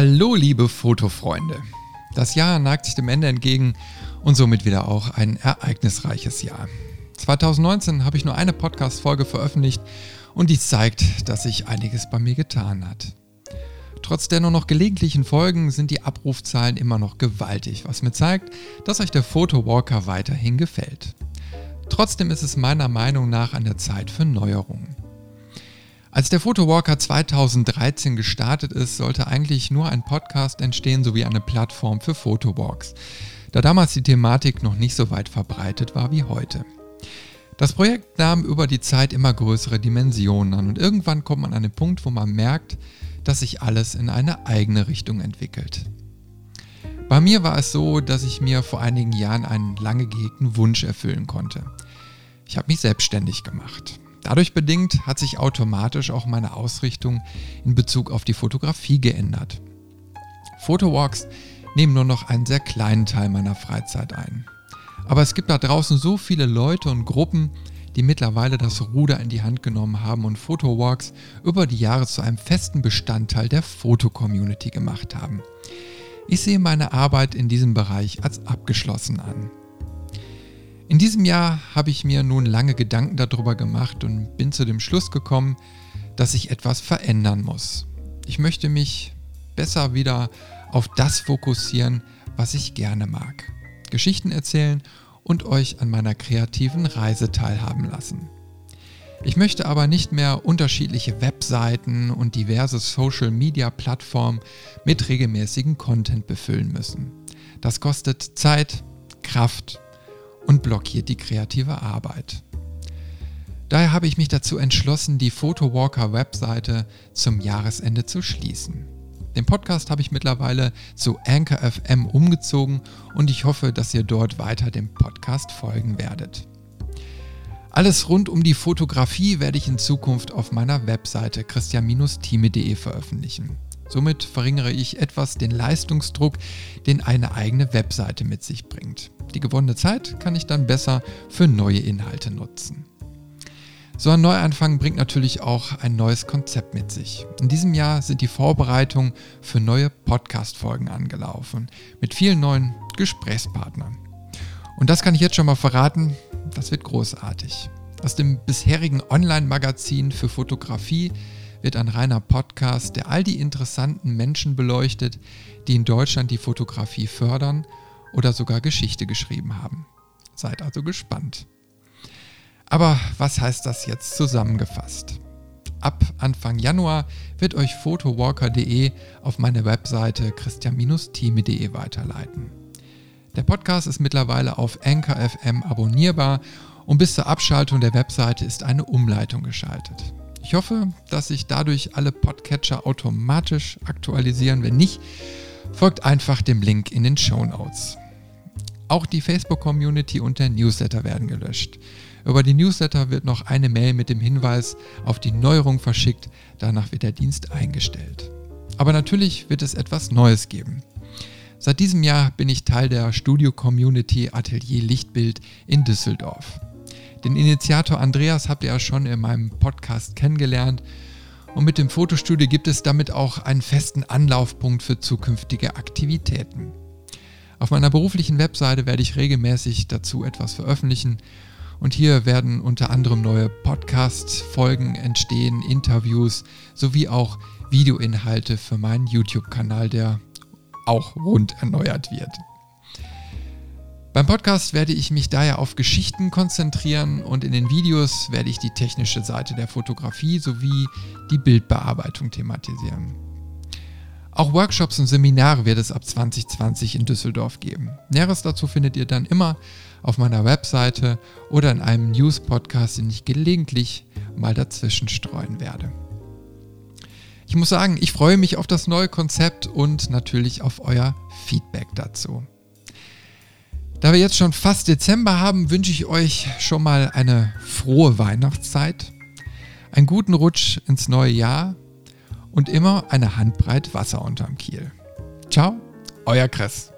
Hallo, liebe Fotofreunde. Das Jahr neigt sich dem Ende entgegen und somit wieder auch ein ereignisreiches Jahr. 2019 habe ich nur eine Podcast-Folge veröffentlicht und dies zeigt, dass sich einiges bei mir getan hat. Trotz der nur noch gelegentlichen Folgen sind die Abrufzahlen immer noch gewaltig, was mir zeigt, dass euch der Photowalker weiterhin gefällt. Trotzdem ist es meiner Meinung nach an der Zeit für Neuerungen. Als der Photowalker 2013 gestartet ist, sollte eigentlich nur ein Podcast entstehen sowie eine Plattform für Photowalks, da damals die Thematik noch nicht so weit verbreitet war wie heute. Das Projekt nahm über die Zeit immer größere Dimensionen an und irgendwann kommt man an den Punkt, wo man merkt, dass sich alles in eine eigene Richtung entwickelt. Bei mir war es so, dass ich mir vor einigen Jahren einen lange gehegten Wunsch erfüllen konnte. Ich habe mich selbstständig gemacht. Dadurch bedingt hat sich automatisch auch meine Ausrichtung in Bezug auf die Fotografie geändert. Photowalks nehmen nur noch einen sehr kleinen Teil meiner Freizeit ein. Aber es gibt da draußen so viele Leute und Gruppen, die mittlerweile das Ruder in die Hand genommen haben und Photowalks über die Jahre zu einem festen Bestandteil der Foto-Community gemacht haben. Ich sehe meine Arbeit in diesem Bereich als abgeschlossen an. In diesem Jahr habe ich mir nun lange Gedanken darüber gemacht und bin zu dem Schluss gekommen, dass ich etwas verändern muss. Ich möchte mich besser wieder auf das fokussieren, was ich gerne mag. Geschichten erzählen und euch an meiner kreativen Reise teilhaben lassen. Ich möchte aber nicht mehr unterschiedliche Webseiten und diverse Social-Media-Plattformen mit regelmäßigen Content befüllen müssen. Das kostet Zeit, Kraft und blockiert die kreative Arbeit. Daher habe ich mich dazu entschlossen, die Photowalker-Webseite zum Jahresende zu schließen. Den Podcast habe ich mittlerweile zu Anchor FM umgezogen und ich hoffe, dass ihr dort weiter dem Podcast folgen werdet. Alles rund um die Fotografie werde ich in Zukunft auf meiner Webseite christian-time.de veröffentlichen. Somit verringere ich etwas den Leistungsdruck, den eine eigene Webseite mit sich bringt. Die gewonnene Zeit kann ich dann besser für neue Inhalte nutzen. So ein Neuanfang bringt natürlich auch ein neues Konzept mit sich. In diesem Jahr sind die Vorbereitungen für neue Podcast-Folgen angelaufen, mit vielen neuen Gesprächspartnern. Und das kann ich jetzt schon mal verraten, das wird großartig. Aus dem bisherigen Online-Magazin für Fotografie wird ein reiner Podcast, der all die interessanten Menschen beleuchtet, die in Deutschland die Fotografie fördern oder sogar Geschichte geschrieben haben. Seid also gespannt. Aber was heißt das jetzt zusammengefasst? Ab Anfang Januar wird euch photowalker.de auf meine Webseite christian-time.de weiterleiten. Der Podcast ist mittlerweile auf Anchor FM abonnierbar und bis zur Abschaltung der Webseite ist eine Umleitung geschaltet. Ich hoffe, dass sich dadurch alle Podcatcher automatisch aktualisieren. Wenn nicht, folgt einfach dem Link in den Show Notes. Auch die Facebook-Community und der Newsletter werden gelöscht. Über die Newsletter wird noch eine Mail mit dem Hinweis auf die Neuerung verschickt, danach wird der Dienst eingestellt. Aber natürlich wird es etwas Neues geben. Seit diesem Jahr bin ich Teil der Studio-Community Atelier Lichtbild in Düsseldorf. Den Initiator Andreas habt ihr ja schon in meinem Podcast kennengelernt und mit dem Fotostudio gibt es damit auch einen festen Anlaufpunkt für zukünftige Aktivitäten. Auf meiner beruflichen Webseite werde ich regelmäßig dazu etwas veröffentlichen und hier werden unter anderem neue Podcast-Folgen entstehen, Interviews sowie auch Videoinhalte für meinen YouTube-Kanal, der auch rund erneuert wird. Beim Podcast werde ich mich daher auf Geschichten konzentrieren und in den Videos werde ich die technische Seite der Fotografie sowie die Bildbearbeitung thematisieren. Auch Workshops und Seminare wird es ab 2020 in Düsseldorf geben. Näheres dazu findet ihr dann immer auf meiner Webseite oder in einem News-Podcast, den ich gelegentlich mal dazwischen streuen werde. Ich muss sagen, ich freue mich auf das neue Konzept und natürlich auf euer Feedback dazu. Da wir jetzt schon fast Dezember haben, wünsche ich euch schon mal eine frohe Weihnachtszeit, einen guten Rutsch ins neue Jahr und immer eine Handbreit Wasser unterm Kiel. Ciao, euer Chris.